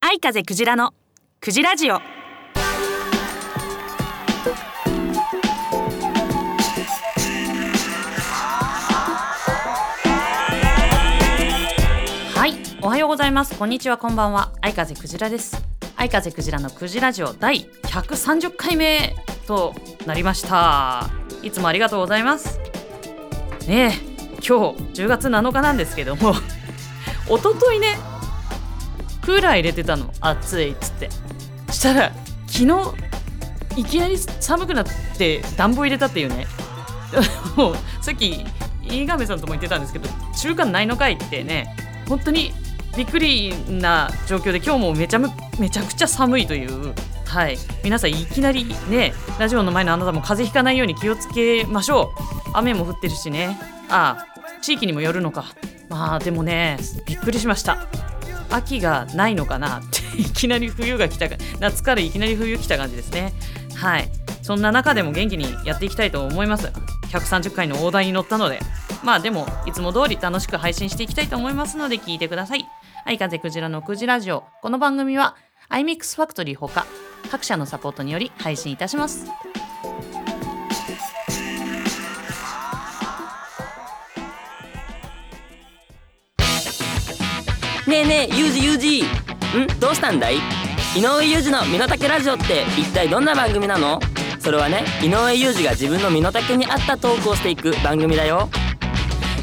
愛風クジラのクジラジオはいおはようございます。こんにちはこんばんは。愛風クジラです。愛風クジラのクジラジオ第130回目となりました。いつもありがとうございます。ね。今日10月7日なんですけども。一昨日ねクーラー入れてたの。暑いっつって。したら昨日いきなり寒くなって暖房入れたっていうね。もうさっき飯亀さんとも言ってたんですけど中間ないのかいってね。本当にびっくりな状況で今日もめちゃめちゃくちゃ寒いという。はい。皆さんいきなりねラジオの前のあなたも風邪ひかないように気をつけましょう。雨も降ってるしね。ああ地域にもよるのか。まあでもねびっくりしました。秋がないのかな。っ ていきなり冬が来た夏からいきなり冬来た感じですね。はい。そんな中でも元気にやっていきたいと思います。130回の大台に乗ったので。まあでもいつも通り楽しく配信していきたいと思いますので聞いてください。愛風クジラのクジラジオ。この番組は iMix ファクトリーほか各社のサポートにより配信いたします。ねえねえユージユージ。ん？どうしたんだい？井上裕二の身の丈ラジオって一体どんな番組なの？それはね井上裕二が自分の身の丈に合ったトークをしていく番組だよ。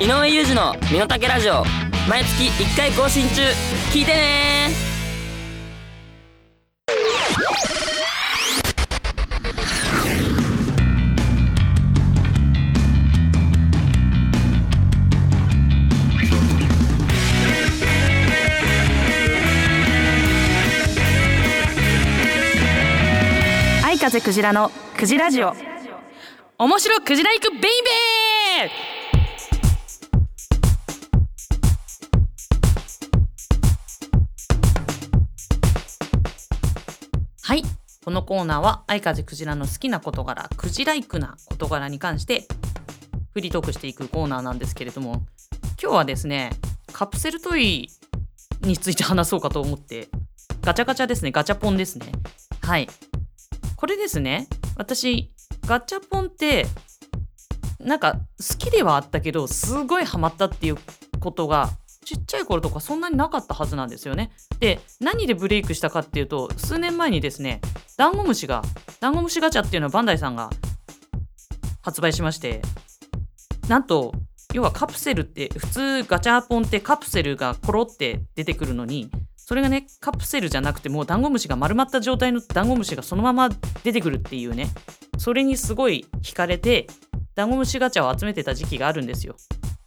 井上裕二の身の丈ラジオ毎月1回更新中。聞いてねクジラのクジラジオ。面白クジラ行くベイベー！はい。このコーナーは愛風クジラの好きな事柄クジライクな事柄に関してフリートークしていくコーナーなんですけれども今日はですねカプセルトイについて話そうかと思ってガチャガチャですね。ガチャポンですね。はい。これですね私ガチャポンってなんか好きではあったけどすごいハマったっていうことがちっちゃい頃とかそんなになかったはずなんですよね。で何でブレイクしたかっていうと数年前にですねダンゴムシがダンゴムシガチャっていうのはバンダイさんが発売しましてなんと要はカプセルって普通ガチャポンってカプセルがコロって出てくるのにそれがねカプセルじゃなくてもうダンゴムシが丸まった状態のダンゴムシがそのまま出てくるっていうね。それにすごい惹かれてダンゴムシガチャを集めてた時期があるんですよ。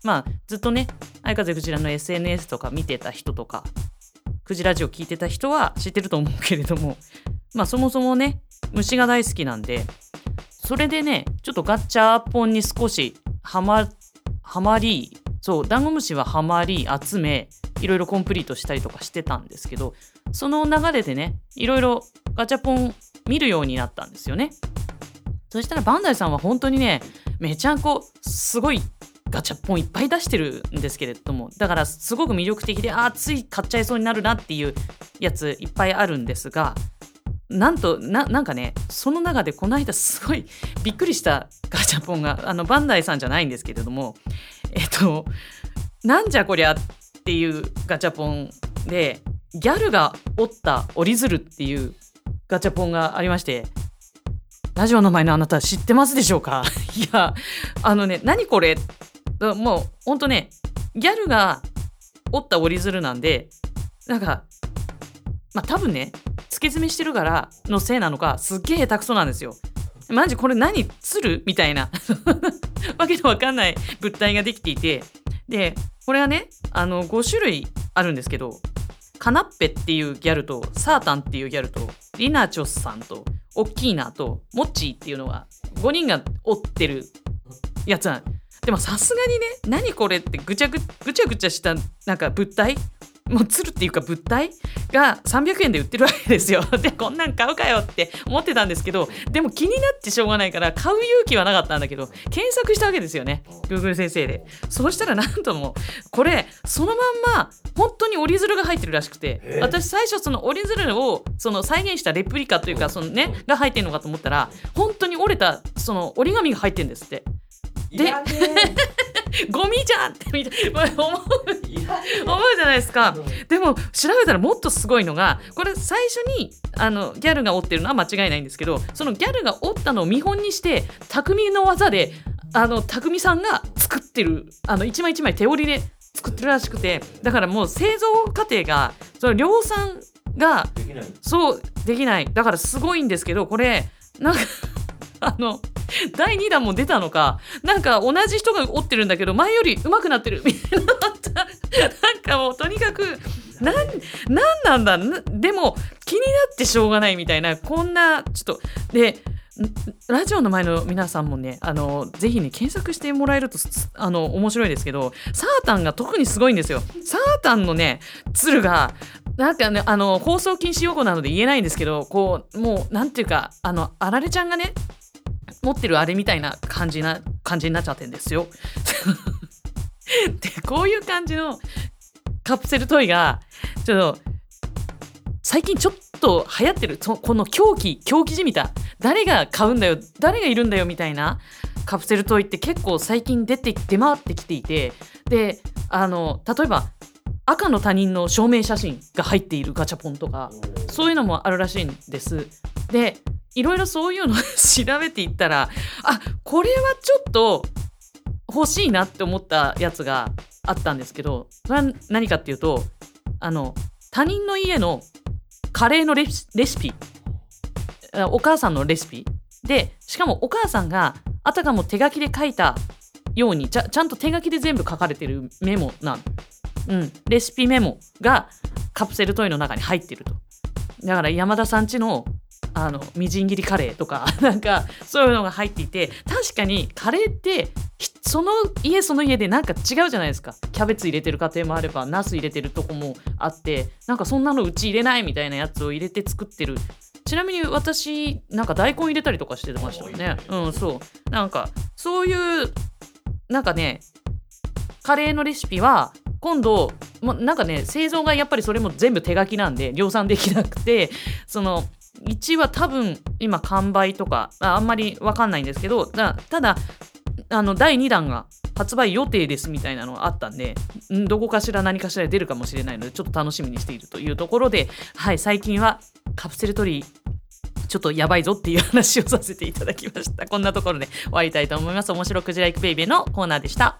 まあずっとね相風クジラの SNS とか見てた人とかクジラジオ聞いてた人は知ってると思うけれどもまあそもそもね虫が大好きなんでそれでねちょっとガチャポンに少しハマハマりそうダンゴムシはハマり集めいろいろコンプリートしたりとかしてたんですけどその流れでねいろいろガチャポン見るようになったんですよね。そしたらバンダイさんは本当にねめちゃんこすごいガチャポンいっぱい出してるんですけれどもだからすごく魅力的であーつい買っちゃいそうになるなっていうやついっぱいあるんですがなんとななんかねその中でこの間すごいびっくりしたガチャポンがあのバンダイさんじゃないんですけれどもえっとなんじゃこりゃっっていうガチャポンでギャルが折った折り鶴っていうガチャポンがありましてラジオの前のあなた知ってますでしょうか？いやあのね何これ？もうほんとねギャルが折った折り鶴なんでなんかまあ多分ね付け爪してるからのせいなのかすっげえ下手くそなんですよ。マジこれ何鶴？みたいな。わけのわかんない物体ができていてでこれはねあの5種類あるんですけどカナッペっていうギャルとサータンっていうギャルとリナチョスさんとオッキーナとモッチーっていうのは5人が折ってるやつなん。でもさすがにね何これってぐちゃぐぐちゃぐちゃしたなんか物体もう鶴っていうか物体が300円で売ってるわけですよ。でこんなん買うかよって思ってたんですけどでも気になってしょうがないから買う勇気はなかったんだけど検索したわけですよね。Google 先生で。そうしたらなんともこれそのまんま本当に折り鶴が入ってるらしくて私最初その折り鶴をその再現したレプリカというかそのねが入ってるのかと思ったら本当に折れたその折り紙が入ってるんですって。でゴミじゃんってみたいな。思う思うじゃないですか。でも調べたらもっとすごいのがこれ最初にあのギャルが折ってるのは間違いないんですけどそのギャルが折ったのを見本にして匠の技であの匠さんが作ってるあの一枚一枚手織りで作ってるらしくてだからもう製造過程がその量産がそうできない。だからすごいんですけどこれなんかあの 第2弾も出たのか。なんか同じ人が折ってるんだけど前より上手くなってる。みたいななんかもうとにかくなんなんなんだ？でも気になってしょうがないみたいな。こんなちょっとでラジオの前の皆さんもねあのぜひね検索してもらえるとあの面白いですけどサータンが特にすごいんですよ。サータンのね鶴がなんかねあの放送禁止用語なので言えないんですけどこうもうなんていうかあのあられちゃんがね持ってるあれみたいな感じな感じになっちゃってんですよ。でこういう感じのカプセルトイがちょっと最近ちょっと流行ってるそこの狂気狂気じみた誰が買うんだよ誰がいるんだよみたいなカプセルトイって結構最近出て出回ってきていてであの例えば赤の他人の証明写真が入っているガチャポンとかそういうのもあるらしいんです。でいろいろそういうの 調べていったらあこれはちょっと欲しいなって思ったやつがあったんですけどそれは何かっていうとあの他人の家のカレーのレシピお母さんのレシピ。でしかもお母さんがあたかも手書きで書いたようにちゃちゃんと手書きで全部書かれてるメモなうん、レシピメモがカプセルトイの中に入ってると。だから山田さんちのあのみじん切りカレーとか なんかそういうのが入っていて確かにカレーってその家その家でなんか違うじゃないですか。キャベツ入れてる家庭もあればナス入れてるとこもあってなんかそんなのうち入れないみたいなやつを入れて作ってる。ちなみに私なんか大根入れたりとかしてましたよね。うんそう。なんかそういうなんかねカレーのレシピは今度もなんかね製造がやっぱりそれも全部手書きなんで量産できなくてその1は多分今完売とかあんまり分かんないんですけどただあの第2弾が発売予定ですみたいなのがあったんでどこかしら何かしら出るかもしれないのでちょっと楽しみにしているというところではい最近はカプセルトイちょっとやばいぞっていう話をさせていただきました。こんなところで終わりたいと思います。面白くじらいくベイベーのコーナーでした。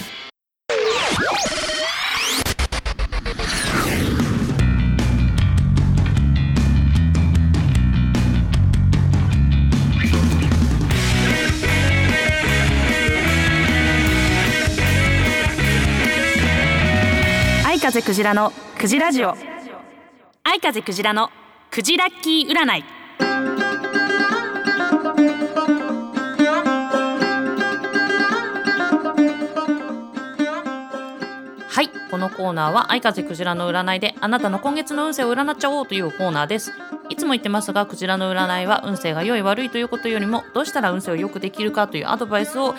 風クジラのクジラジオ。愛風クジラのクジラッキー占い。はいこのコーナーは愛風クジラの占いであなたの今月の運勢を占っちゃおうというコーナーです。いつも言ってますがクジラの占いは運勢が良い悪いということよりもどうしたら運勢を良くできるかというアドバイスを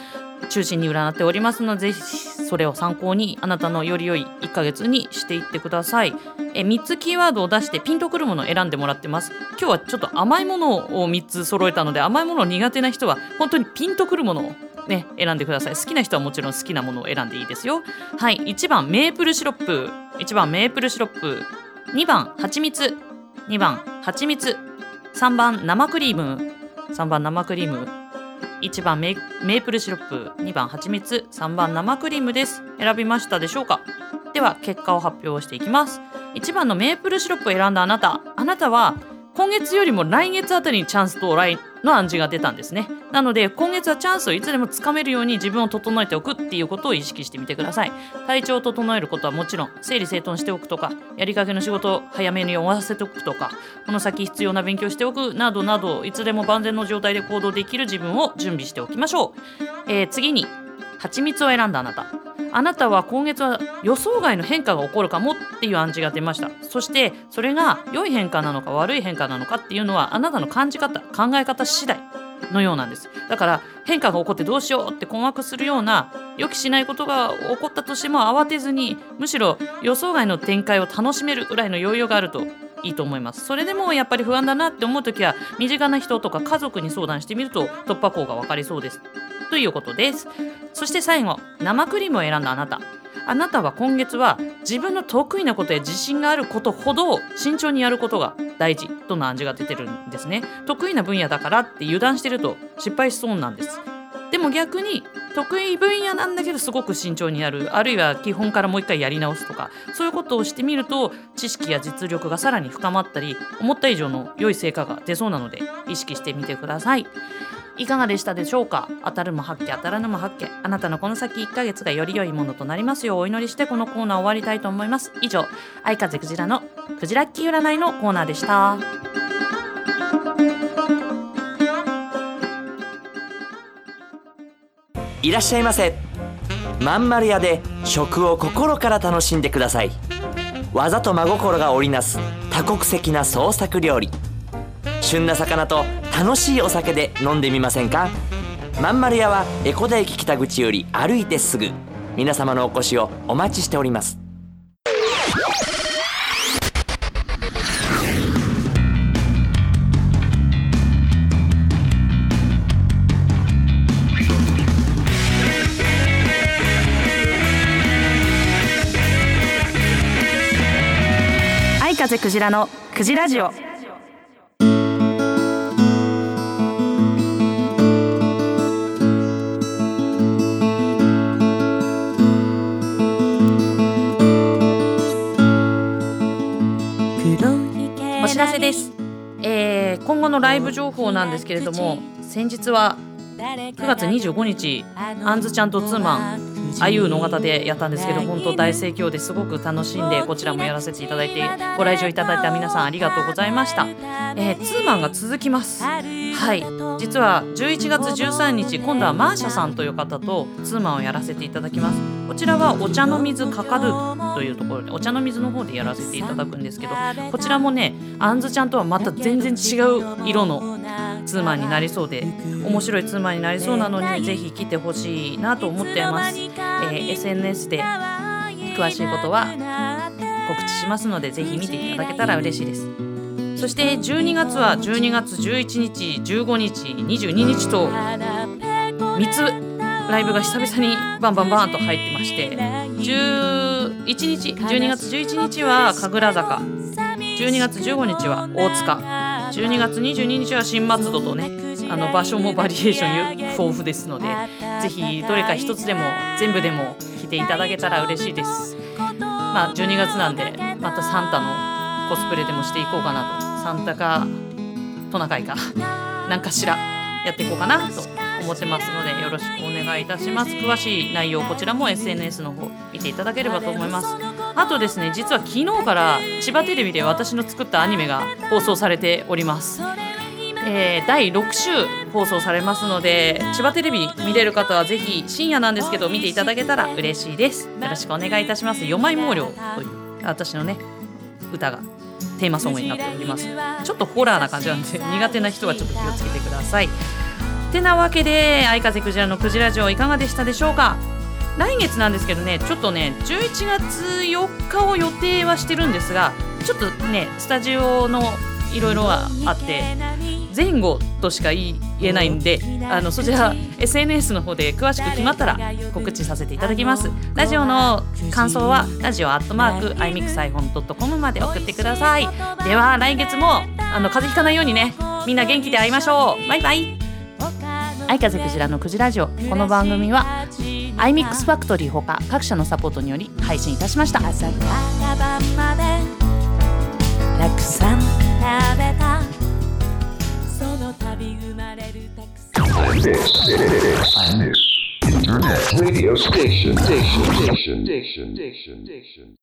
中心に占っておりますのでぜひそれを参考にあなたのより良い1ヶ月にしていってください。え3つキーワードを出してピンとくるものを選んでもらってます。今日はちょっと甘いものを3つ揃えたので甘いもの苦手な人は本当にピンとくるものをね、選んでください。好きな人はもちろん好きなものを選んでいいですよ。はい1番メープルシロップ。1番メープルシロップ。2番蜂蜜。2番蜂蜜。3番生クリーム。3番生クリーム。1番メープルシロップ2番蜂蜜3番生クリームです。選びましたでしょうか？では結果を発表していきます。1番のメープルシロップを選んだあなた。あなたは今月よりも来月あたりにチャンス到来の暗示が出たんですね。なので今月はチャンスをいつでもつかめるように自分を整えておくっていうことを意識してみてください。体調を整えることはもちろん整理整頓しておくとかやりかけの仕事を早めに終わらせておくとかこの先必要な勉強しておくなどなどいつでも万全の状態で行動できる自分を準備しておきましょう、えー次に蜂蜜を選んだあなた。あなたは今月は予想外の変化が起こるかもっていう暗示が出ました。そしてそれが良い変化なのか悪い変化なのかっていうのはあなたの感じ方考え方次第のようなんです。だから変化が起こってどうしようって困惑するような予期しないことが起こったとしても慌てずにむしろ予想外の展開を楽しめるぐらいの余裕があるといいと思います。それでもやっぱり不安だなって思う時は身近な人とか家族に相談してみると突破口が分かりそうです。ということです。そして最後生クリームを選んだあなた。あなたは今月は自分の得意なことや自信があることほど慎重にやることが大事との暗示が出てるんですね。得意な分野だからって油断してると失敗しそうなんです。でも逆に得意分野なんだけどすごく慎重にやる。あるいは基本からもう一回やり直すとか。そういうことをしてみると知識や実力がさらに深まったり思った以上の良い成果が出そうなので意識してみてください。いかがでしたでしょうか？当たるも発見当たらぬも発見あなたのこの先1ヶ月がより良いものとなりますようお祈りしてこのコーナー終わりたいと思います。以上愛風クジラのクジラッキー占いのコーナーでした。いらっしゃいませ。まん丸屋で食を心から楽しんでください。技と真心が織りなす多国籍な創作料理。旬な魚と楽しいお酒で飲んでみませんか？まんまる屋は江古田駅北口より歩いてすぐ。皆様のお越しをお待ちしております。風クジラのクジラジオ。お知らせです、えー今後のライブ情報なんですけれども先日は9月25日あんずちゃんとツーマンあゆうの方でやったんですけど本当大盛況ですごく楽しんでこちらもやらせていただいてご来場いただいた皆さんありがとうございました、えーツーマンが続きます。はい。実は11月13日今度はマーシャさんという方とツーマンをやらせていただきます。こちらはお茶の水かかるというところでお茶の水の方でやらせていただくんですけどこちらもねあんずちゃんとはまた全然違う色のツーマンになりそうで面白いツーマンになりそうなのにぜひ来てほしいなと思っています、えー SNS で詳しいことは告知しますのでぜひ見ていただけたら嬉しいです。そして12月は12月11日15日22日と3つライブが久々にバンバンバンと入ってまして11日12月11日は神楽坂。12月15日は大塚12月22日は新松戸とねあの場所もバリエーション豊富ですのでぜひどれか一つでも全部でも来ていただけたら嬉しいです。まあ12月なんでまたサンタのコスプレでもしていこうかなと。サンタかトナカイか何かしらやっていこうかなと思ってますのでよろしくお願いいたします。詳しい内容こちらも SNS の方見ていただければと思います。あとですね実は昨日から千葉テレビで私の作ったアニメが放送されております。えー第6週放送されますので千葉テレビ見れる方はぜひ深夜なんですけど見ていただけたら嬉しいです。よろしくお願いいたします。よまい毛量という私のね歌がテーマソングになっております。ちょっとホラーな感じなんで苦手な人はちょっと気をつけてください。てなわけで相風クジラのクジラ城いかがでしたでしょうか？来月なんですけどねちょっとね11月4日を予定はしてるんですがちょっとねスタジオのいろいろはあって前後としか言えないんであのそちら SNS の方で詳しく決まったら告知させていただきます。ラジオの感想はラジオアットマーク iMixiPhone.com まで送ってください。では来月もあの風邪ひかないようにねみんな元気で会いましょう。バイバイ。愛風クジラのクジラジオ。この番組は iMix ファクトリーほか各社のサポートにより配信いたしました朝から晩までたくさん食べたその度生まれるたくさん This, this, this Internet radio station, station, station, station, station, station.